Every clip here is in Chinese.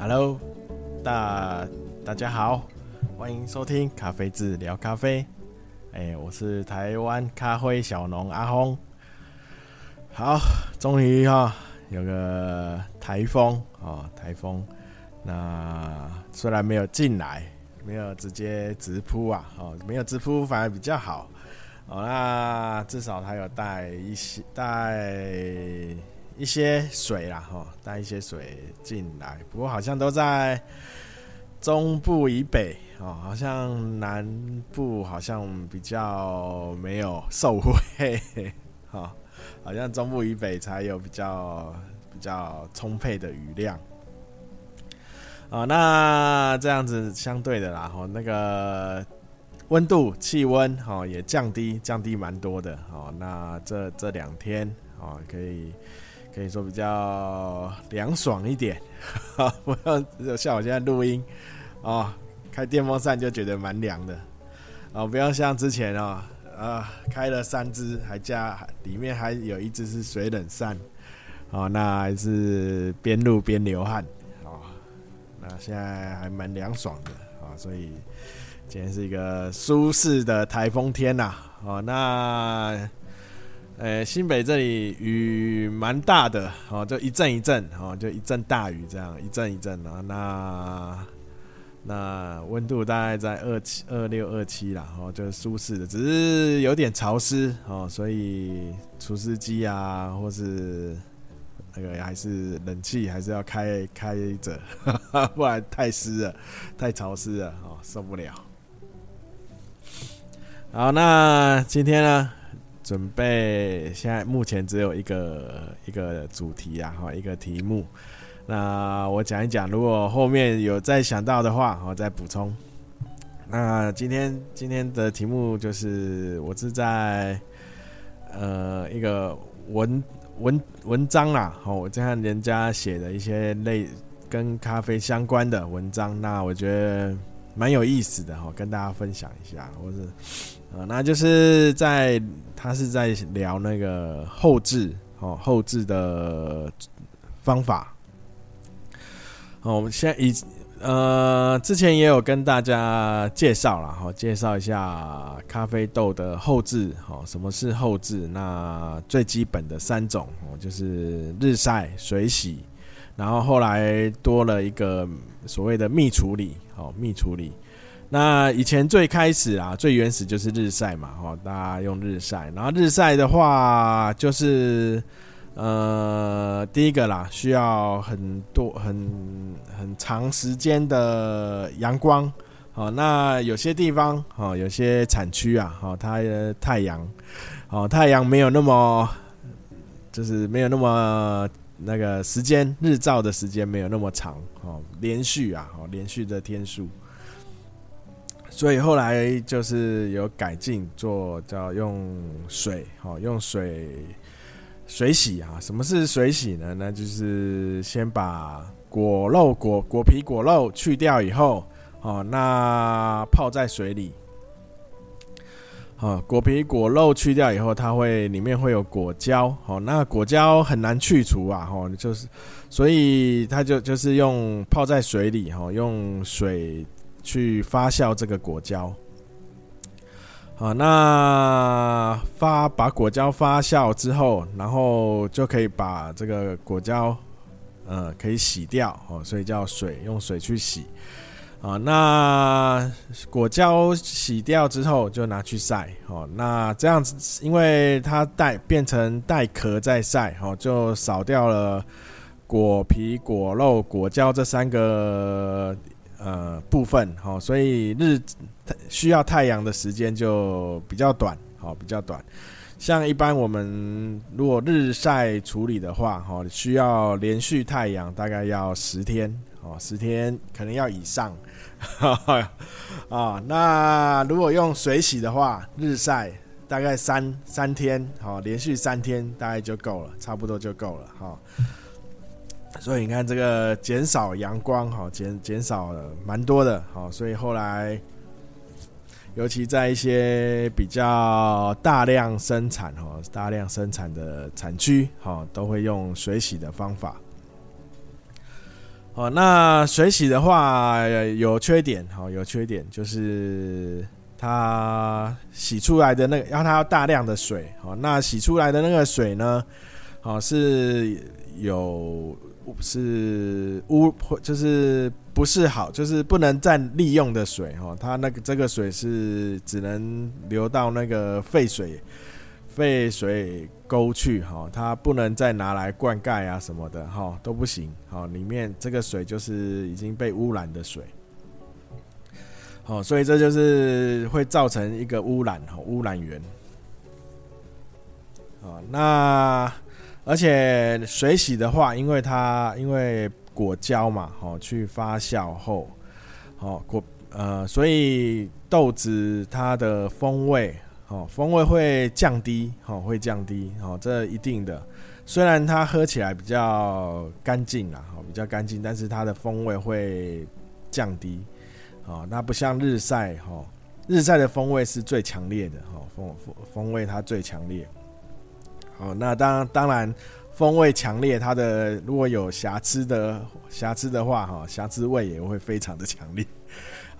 Hello，大大家好，欢迎收听咖啡志聊咖啡。哎，我是台湾咖啡小农阿轰。好，终于哈有个台风啊，台风。那虽然没有进来，没有直接直扑啊，哦，没有直扑反而比较好。哦，那至少它有带一些带。一些水啦，哈，带一些水进来。不过好像都在中部以北，哦，好像南部好像比较没有受惠，哈，好像中部以北才有比较比较充沛的雨量。哦，那这样子相对的啦，哈，那个温度、气温，哈，也降低，降低蛮多的。哦，那这这两天，哦，可以。可以说比较凉爽一点，不要像我现在录音哦，开电风扇就觉得蛮凉的。哦，不要像之前哦，啊，开了三支，还加里面还有一支是水冷扇。哦，那还是边录边流汗。哦，那现在还蛮凉爽的。啊，所以今天是一个舒适的台风天呐，哦，那。呃、新北这里雨蛮大的哦，就一阵一阵哦，就一阵大雨这样，一阵一阵啊。那那温度大概在二七二六二七啦，哦，就是舒适的，只是有点潮湿哦，所以除湿机啊，或是那个还是冷气还是要开开着，不然太湿了，太潮湿了哦，受不了。好，那今天呢？准备，现在目前只有一个一个主题啊，哈，一个题目。那我讲一讲，如果后面有再想到的话，我再补充。那今天今天的题目就是，我是在呃一个文文文章啦，好，我看人家写的一些类跟咖啡相关的文章，那我觉得蛮有意思的哈，跟大家分享一下，或是。啊，那就是在他是在聊那个后置哦，后置的方法。哦，我们现在以呃之前也有跟大家介绍了哈，介绍一下咖啡豆的后置哦，什么是后置？那最基本的三种哦，就是日晒、水洗，然后后来多了一个所谓的蜜处理哦，蜜处理。那以前最开始啊，最原始就是日晒嘛，哈，大家用日晒。然后日晒的话，就是呃，第一个啦，需要很多很很长时间的阳光，好，那有些地方，哈，有些产区啊，哈，它的太阳，哦，太阳没有那么，就是没有那么那个时间，日照的时间没有那么长，哦，连续啊，哦，连续的天数。所以后来就是有改进，做叫用水，好，用水水洗啊。什么是水洗呢？那就是先把果肉、果果皮、果肉去掉以后，哦，那泡在水里。啊，果皮、果肉去掉以后，它会里面会有果胶，哦，那果胶很难去除啊，哦，就是所以它就就是用泡在水里，哈，用水。去发酵这个果胶，好，那发把果胶发酵之后，然后就可以把这个果胶，呃，可以洗掉哦，所以叫水，用水去洗，啊，那果胶洗掉之后就拿去晒，哦，那这样子，因为它带变成带壳再晒，哦，就少掉了果皮、果肉、果胶这三个。呃，部分哦，所以日需要太阳的时间就比较短，好，比较短。像一般我们如果日晒处理的话，哈，需要连续太阳大概要十天，哦，十天可能要以上。啊，那如果用水洗的话，日晒大概三三天，好，连续三天大概就够了，差不多就够了，哈。所以你看，这个减少阳光，哈，减减少了蛮多的，好，所以后来，尤其在一些比较大量生产，哈，大量生产的产区，哈，都会用水洗的方法。哦，那水洗的话有缺点，哦，有缺点就是它洗出来的那个要它要大量的水，哦，那洗出来的那个水呢，哦是有是污，就是不是好，就是不能再利用的水，哦，它那个这个水是只能流到那个废水。废水沟去哈，它不能再拿来灌溉啊什么的哈，都不行。好，里面这个水就是已经被污染的水。好，所以这就是会造成一个污染哈，污染源。啊，那而且水洗的话，因为它因为果胶嘛，好去发酵后，好果呃，所以豆子它的风味。哦，风味会降低，哦，会降低，哦，这一定的。虽然它喝起来比较干净啦，哦，比较干净，但是它的风味会降低，哦，那不像日晒，哈，日晒的风味是最强烈的，哈，风风味它最强烈。哦，那当当然，风味强烈，它的如果有瑕疵的瑕疵的话，哈，瑕疵味也会非常的强烈。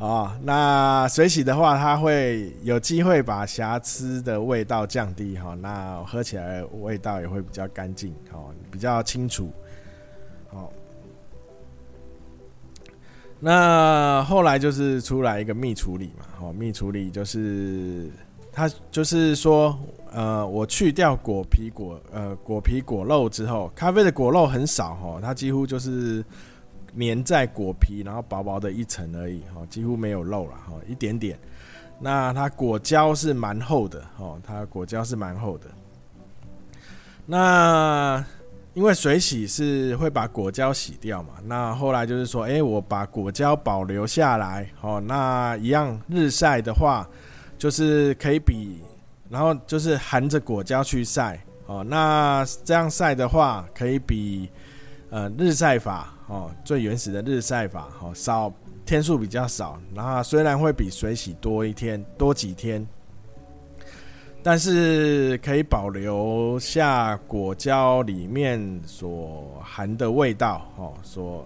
哦，那水洗的话，它会有机会把瑕疵的味道降低，哈，那喝起来味道也会比较干净，哦，比较清楚，哦。那后来就是出来一个蜜处理嘛，哦，蜜处理就是它就是说，呃，我去掉果皮果呃果皮果肉之后，咖啡的果肉很少，哦，它几乎就是。粘在果皮，然后薄薄的一层而已，哈，几乎没有肉了，哈，一点点。那它果胶是蛮厚的，哦，它果胶是蛮厚的。那因为水洗是会把果胶洗掉嘛，那后来就是说，哎，我把果胶保留下来，哦，那一样日晒的话，就是可以比，然后就是含着果胶去晒，哦，那这样晒的话，可以比，呃，日晒法。哦，最原始的日晒法，哦，少天数比较少，然后虽然会比水洗多一天多几天，但是可以保留下果胶里面所含的味道，哦，所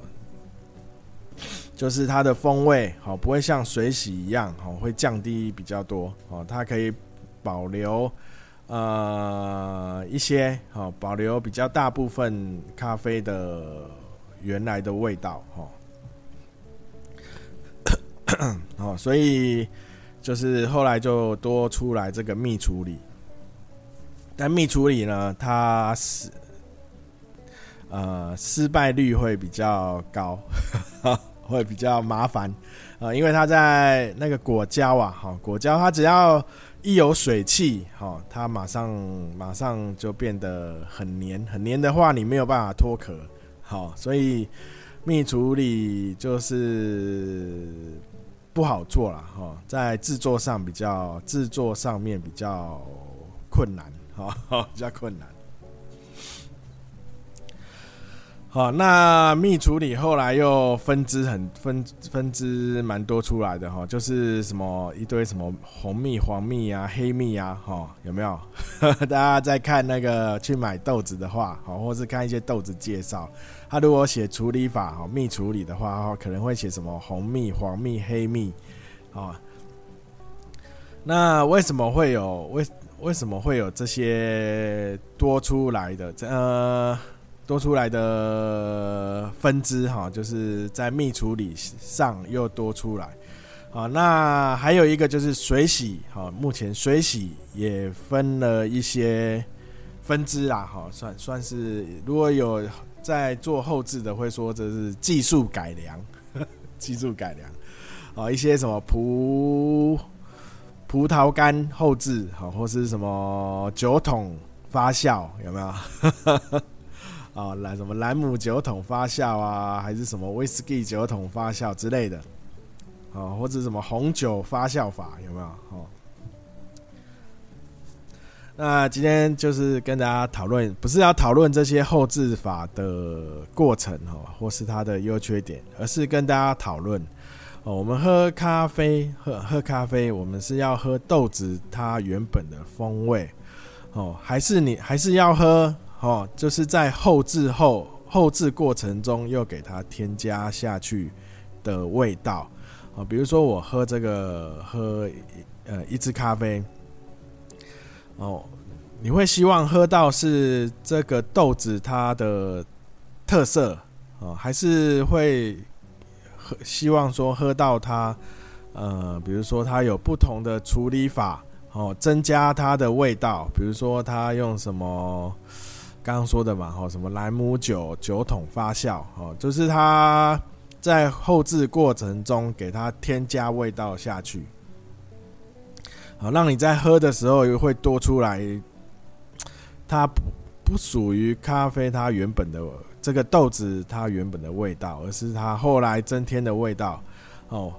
就是它的风味，哦，不会像水洗一样，哦，会降低比较多，哦，它可以保留呃一些，哦，保留比较大部分咖啡的。原来的味道，哈，哦，所以就是后来就多出来这个蜜处理，但蜜处理呢，它是呃失败率会比较高，会比较麻烦啊，因为它在那个果胶啊，哈，果胶它只要一有水汽，哈，它马上马上就变得很黏，很黏的话，你没有办法脱壳。好，所以蜜处理就是不好做了哈，在制作上比较制作上面比较困难，哈，比较困难。好，那蜜处理后来又分支很分分支蛮多出来的哈，就是什么一堆什么红蜜、黄蜜啊、黑蜜啊，哈，有没有？大家在看那个去买豆子的话，好，或是看一些豆子介绍，他如果写处理法，哈，蜜处理的话，可能会写什么红蜜、黄蜜、黑蜜，啊，那为什么会有为为什么会有这些多出来的？呃。多出来的分支哈，就是在蜜处理上又多出来，好，那还有一个就是水洗，好，目前水洗也分了一些分支啦，好，算算是如果有在做后置的会说这是技术改良，技术改良，啊，一些什么葡葡萄干后置，好，或是什么酒桶发酵，有没有？啊，来什么兰姆酒桶发酵啊，还是什么威士忌酒桶发酵之类的，啊，或者什么红酒发酵法有没有？哦，那今天就是跟大家讨论，不是要讨论这些后制法的过程哦，或是它的优缺点，而是跟大家讨论哦，我们喝咖啡，喝喝咖啡，我们是要喝豆子它原本的风味哦，还是你还是要喝？哦，就是在后制后后制过程中又给它添加下去的味道。啊，比如说我喝这个喝呃一支咖啡。哦，你会希望喝到是这个豆子它的特色？啊，还是会喝希望说喝到它呃，比如说它有不同的处理法哦，增加它的味道，比如说它用什么？刚刚说的嘛，吼，什么兰姆酒酒桶发酵，哦，就是它在后制过程中给它添加味道下去，好，让你在喝的时候又会多出来，它不不属于咖啡它原本的这个豆子它原本的味道，而是它后来增添的味道，哦。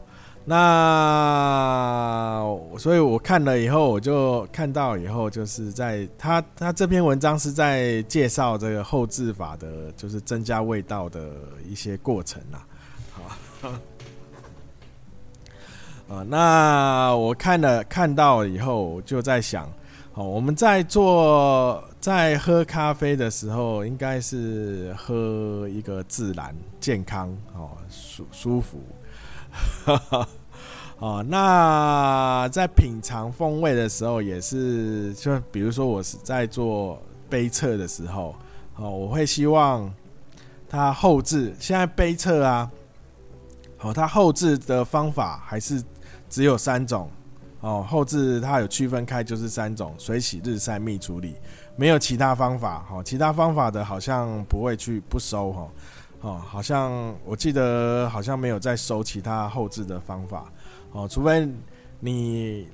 那所以，我看了以后，我就看到以后，就是在他他这篇文章是在介绍这个后制法的，就是增加味道的一些过程 啦。好，啊，那我看了看到以后，就在想，哦，我们在做在喝咖啡的时候，应该是喝一个自然、健康、哦舒舒服。哦，那在品尝风味的时候，也是就比如说我是在做杯测的时候，哦，我会希望它后置。现在杯测啊，哦，它后置的方法还是只有三种，哦，后置它有区分开，就是三种：水洗、日晒、蜜处理，没有其他方法。哦，其他方法的好像不会去不收，哈。哦，哦好像我记得好像没有再收其他后置的方法哦，除非你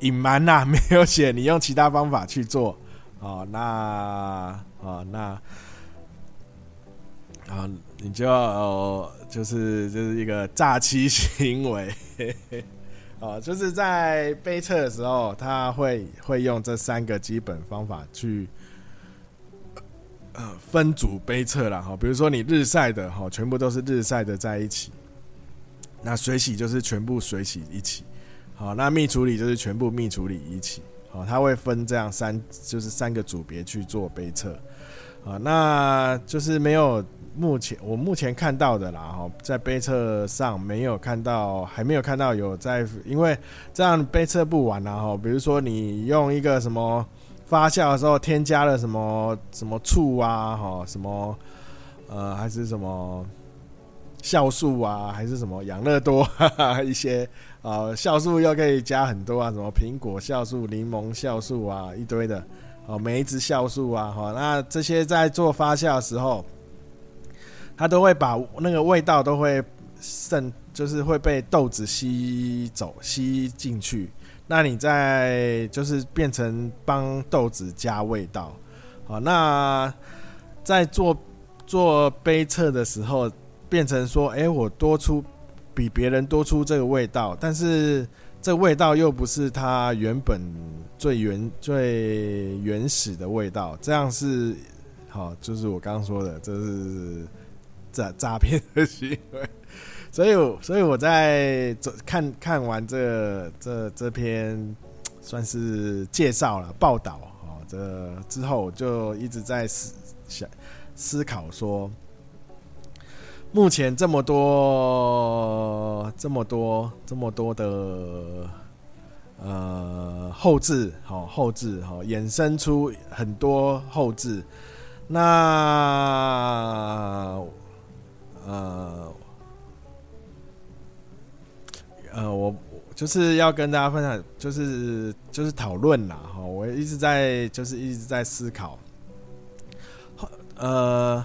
隐瞒呐，没有写你用其他方法去做哦，那哦那啊你就要就是就是一个诈欺行为 哦，就是在背测的时候，他会会用这三个基本方法去。分组杯测了哈，比如说你日晒的哈，全部都是日晒的在一起。那水洗就是全部水洗一起，好，那密处理就是全部密处理一起，好，它会分这样三，就是三个组别去做杯测，啊，那就是没有目前我目前看到的啦哈，在杯测上没有看到，还没有看到有在，因为这样杯测不完啦哈，比如说你用一个什么。发酵的时候添加了什么什么醋啊，哈，什么呃还是什么酵素啊，还是什么养乐多哈哈 一些啊酵素又可以加很多啊，什么苹果酵素、柠檬酵素啊一堆的哦，梅子酵素啊，哈，那这些在做发酵的时候，它都会把那个味道都会渗，就是会被豆子吸走吸进去。那你在就是变成帮豆子加味道，好，那在做做杯测的时候，变成说，哎，我多出比别人多出这个味道，但是这味道又不是它原本最原最原始的味道，这样是好，就是我刚刚说的，这是诈诈骗的行为。所以，所以我在看看完这这这篇算是介绍了报道哦，这之后我就一直在思想思考说，目前这么多这么多这么多的呃后置好后置好衍生出很多后置，那呃。呃，我就是要跟大家分享，就是就是讨论啦哈。我一直在就是一直在思考，呃，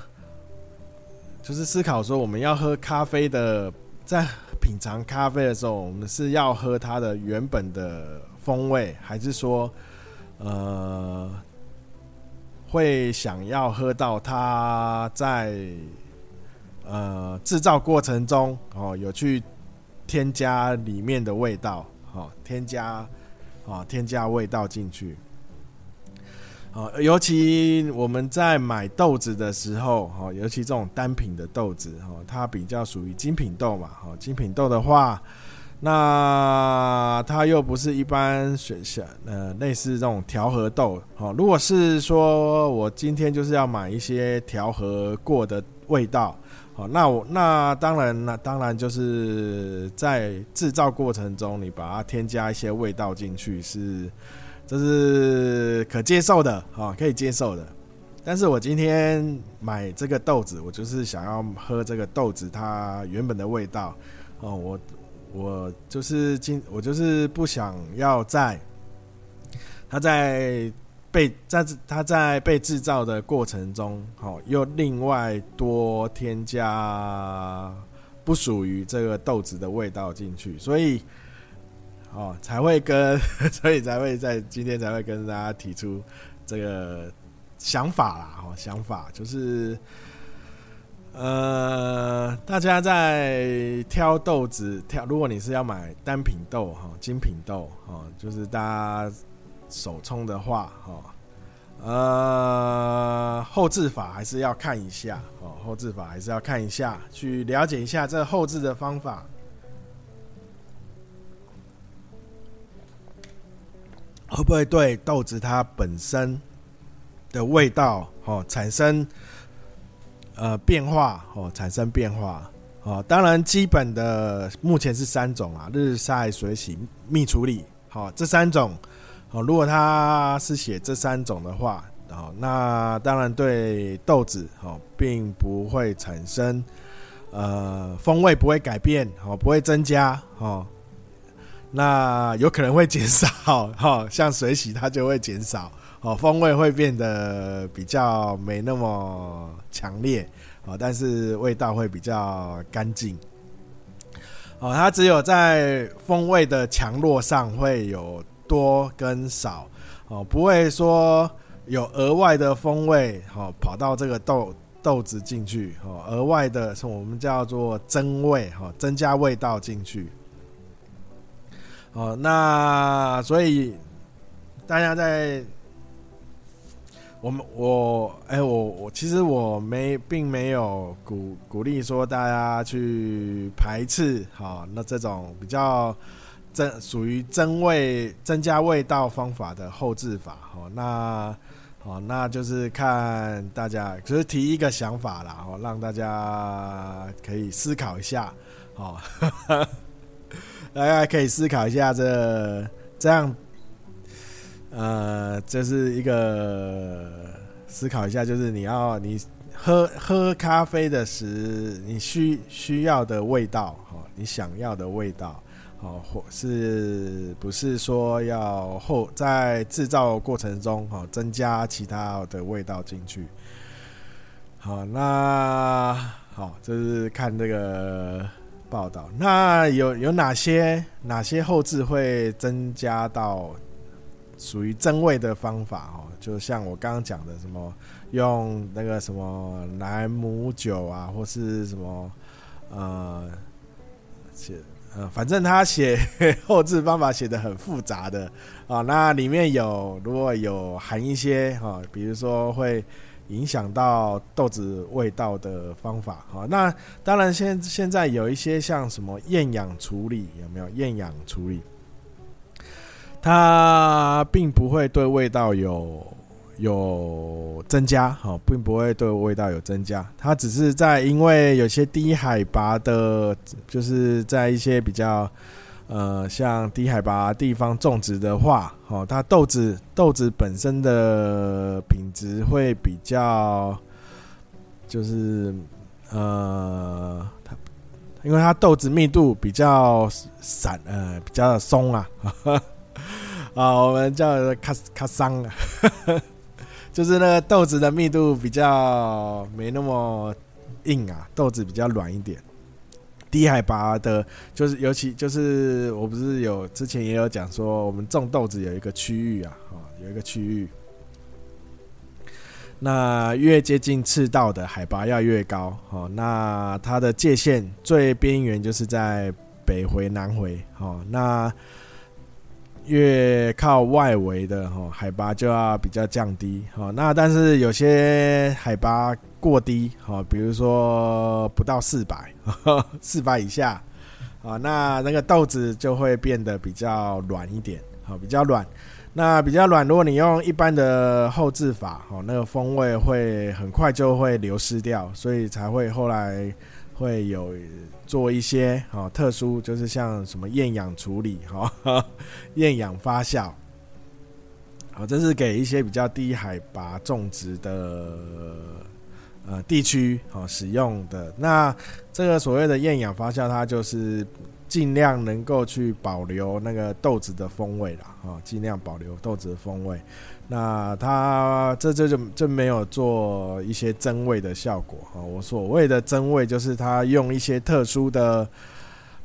就是思考说我们要喝咖啡的，在品尝咖啡的时候，我们是要喝它的原本的风味，还是说，呃，会想要喝到它在呃制造过程中哦有去。添加里面的味道，好，添加，啊，添加味道进去，啊，尤其我们在买豆子的时候，哈，尤其这种单品的豆子，哈，它比较属于精品豆嘛，哈，精品豆的话，那它又不是一般选项，呃，类似这种调和豆。好，如果是说我今天就是要买一些调和过的味道，好，那我那当然，那当然就是在制造过程中，你把它添加一些味道进去，是这是可接受的，好，可以接受的。但是我今天买这个豆子，我就是想要喝这个豆子它原本的味道，哦，我。我就是今，我就是不想要在它在被在它在被制造的过程中，好，又另外多添加不属于这个豆子的味道进去，所以哦才会跟，所以才会在今天才会跟大家提出这个想法啦，哦，想法就是。呃，大家在挑豆子挑，如果你是要买单品豆哈，精品豆哈，就是大家手冲的话哦，呃，后制法还是要看一下哦，后制法还是要看一下，去了解一下这后制的方法，会不会对豆子它本身的味道哦产生。呃，变化哦，产生变化哦。当然，基本的目前是三种啊：日晒、水洗、蜜处理。好，这三种哦。如果他是写这三种的话，哦，那当然对豆子哦，并不会产生呃风味不会改变哦，不会增加哦。那有可能会减少 哈，像水洗它就会减少。哦，风味会变得比较没那么强烈，哦，但是味道会比较干净。哦，它只有在风味的强弱上会有多跟少，哦，不会说有额外的风味，哦，跑到这个豆豆子进去，哦，额外的我们叫做增味，哈，增加味道进去。哦，那所以大家在。我们我哎、我我其实我没并没有鼓鼓励说大家去排斥好，那这种比较增属于增味增加味道方法的后置法好，那好，那就是看大家只、是提一个想法啦，好，让大家可以思考一下哦，大家可以思考一下这这样。呃，这是一个思考一下，就是你要你喝喝咖啡的时，你需需要的味道，哈，你想要的味道，哦，或是不是说要后在制造过程中，哈，增加其他的味道进去？好，那好，就是看这个报道，那有有哪些哪些后制会增加到？属于增味的方法哦，就像我刚刚讲的，什么用那个什么莱姆酒啊，或是什么呃写呃，反正他写后制方法写得很复杂的啊，那里面有如果有含一些哈，比如说会影响到豆子味道的方法哈，那当然现现在有一些像什么厌氧处理，有没有厌氧处理？它并不会对味道有有增加，哈，并不会对味道有增加。它只是在因为有些低海拔的，就是在一些比较呃像低海拔地方种植的话，哦，它豆子豆子本身的品质会比较，就是呃，它因为它豆子密度比较散，呃，比较松啊。啊，我们叫卡卡桑，就是那个豆子的密度比较没那么硬啊，豆子比较软一点。低海拔的，就是尤其就是我不是有之前也有讲说，我们种豆子有一个区域啊，啊，有一个区域，那越接近赤道的海拔要越高，哦，那它的界限最边缘就是在北回南回，哦，那。越靠外围的哈海拔就要比较降低哈，那但是有些海拔过低哈，比如说不到四百，四百以下啊，那那个豆子就会变得比较软一点，好，比较软。那比较软，如果你用一般的后制法，哦，那个风味会很快就会流失掉，所以才会后来会有做一些哦特殊，就是像什么厌氧处理，哈，厌氧发酵，好，这是给一些比较低海拔种植的呃地区哦使用的。那这个所谓的厌氧发酵，它就是。尽量能够去保留那个豆子的风味啦，啊，尽量保留豆子的风味。那它这这就就没有做一些增味的效果啊。我所谓的增味，就是它用一些特殊的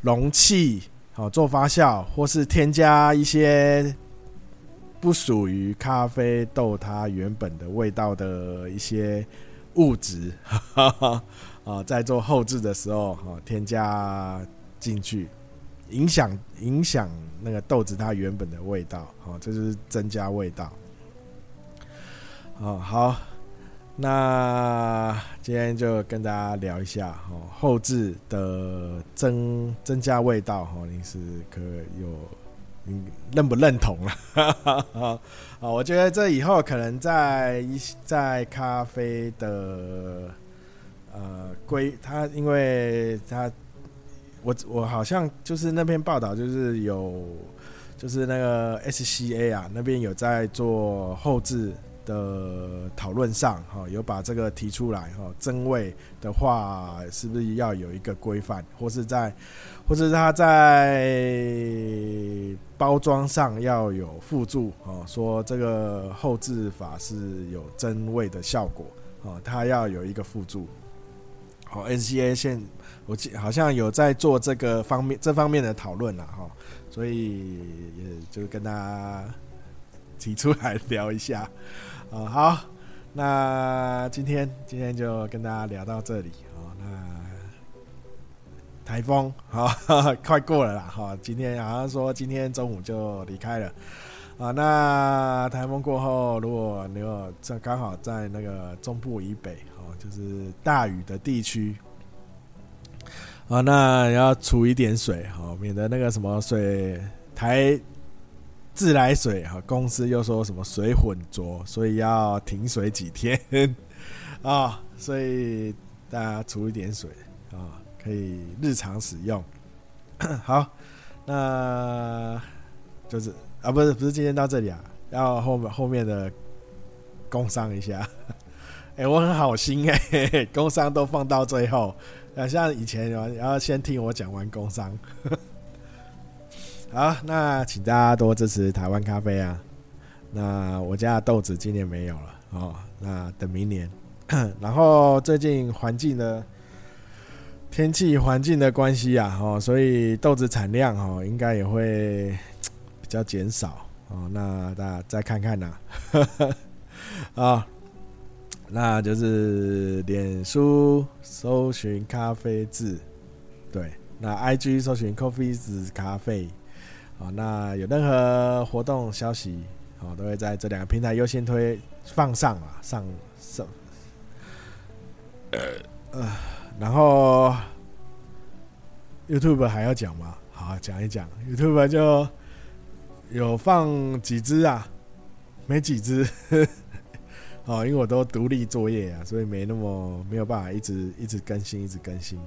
容器，好做发酵，或是添加一些不属于咖啡豆它原本的味道的一些物质，啊，在做后置的时候，哈，添加进去。影响影响那个豆子它原本的味道，好，这就是增加味道。哦，好，那今天就跟大家聊一下哦，后置的增增加味道，哈，你是可有你认不认同了？啊，我觉得这以后可能在一在咖啡的呃归它，因为它。我我好像就是那篇报道，就是有就是那个 SCA 啊，那边有在做后置的讨论上，哈，有把这个提出来，哈，增味的话是不是要有一个规范，或是在，或是它在包装上要有附注，哦，说这个后置法是有增味的效果，哦，它要有一个附注。好，SCA 现我记好像有在做这个方面这方面的讨论了哈，所以也就跟大家提出来聊一下啊。好，那今天今天就跟大家聊到这里啊。那台风哈 快过了啦哈，今天好像说今天中午就离开了啊。那台风过后，如果你有这刚好在那个中部以北哦。就是大雨的地区啊，那要储一点水哈，免得那个什么水台自来水哈公司又说什么水混浊，所以要停水几天 啊，所以大家储一点水啊，可以日常使用。好，那就是啊，不是不是今天到这里啊，要后面后面的工商一下。哎、我很好心哎、欸，工商都放到最后，啊，像以前然后先听我讲完工商。好，那请大家多支持台湾咖啡啊。那我家豆子今年没有了哦，那等明年。然后最近环境的天气环境的关系啊，哦，所以豆子产量哦应该也会比较减少哦。那大家再看看呐，啊。那就是脸书搜寻咖啡字，对，那 IG 搜寻 Coffee 字咖啡，好，那有任何活动消息，好，都会在这两个平台优先推放上啊，上上，呃，然后 YouTube 还要讲吗？好，讲一讲 YouTube 就有放几支啊，没几支。哦，因为我都独立作业啊，所以没那么没有办法一直一直更新，一直更新，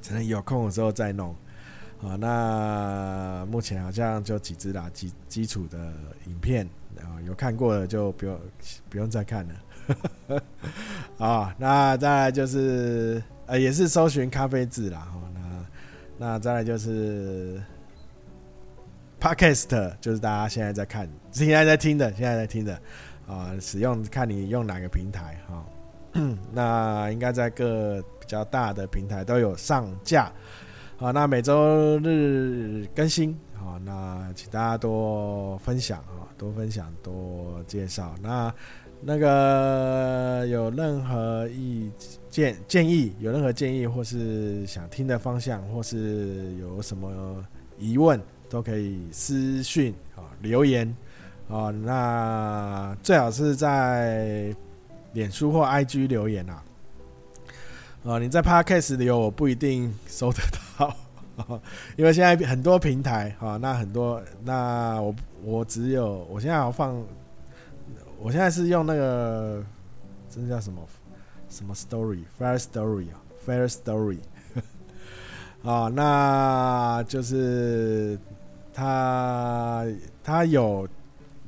只能有空的时候再弄。好，那目前好像就几支啦，基基础的影片，然后有看过的就不用不用再看了。啊，那再来就是呃，也是搜寻咖啡字啦。哦，那那再来就是 Podcast，就是大家现在在看，现在在听的，现在在听的。啊，使用看你用哪个平台哈，那应该在各比较大的平台都有上架，好，那每周日更新，好，那请大家多分享啊，多分享，多介绍。那那个有任何意见建议，有任何建议或是想听的方向，或是有什么疑问，都可以私讯啊留言。哦，那最好是在脸书或 IG 留言啊。哦，你在 Podcast 留我不一定收得到，因为现在很多平台哈，那很多那我我只有我现在要放，我现在是用那个这叫什么？什么 Story，Fair Story 啊，Fair Story 啊，那就是他他有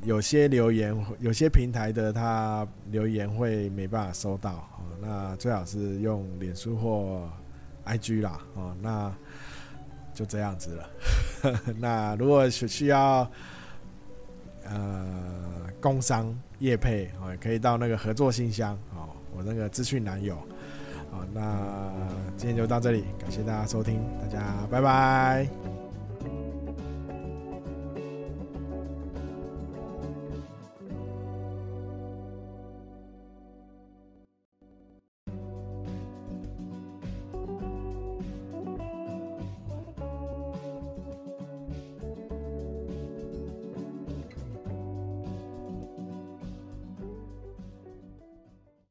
有些留言，有些平台的他留言会没办法收到啊，那最好是用脸书或 IG 啦，哦，那就这样子了。那如果是需要呃工商业配哦，也可以到那个合作信箱哦，我那个资讯男友。那今天就到这里，感谢大家收听，大家拜拜。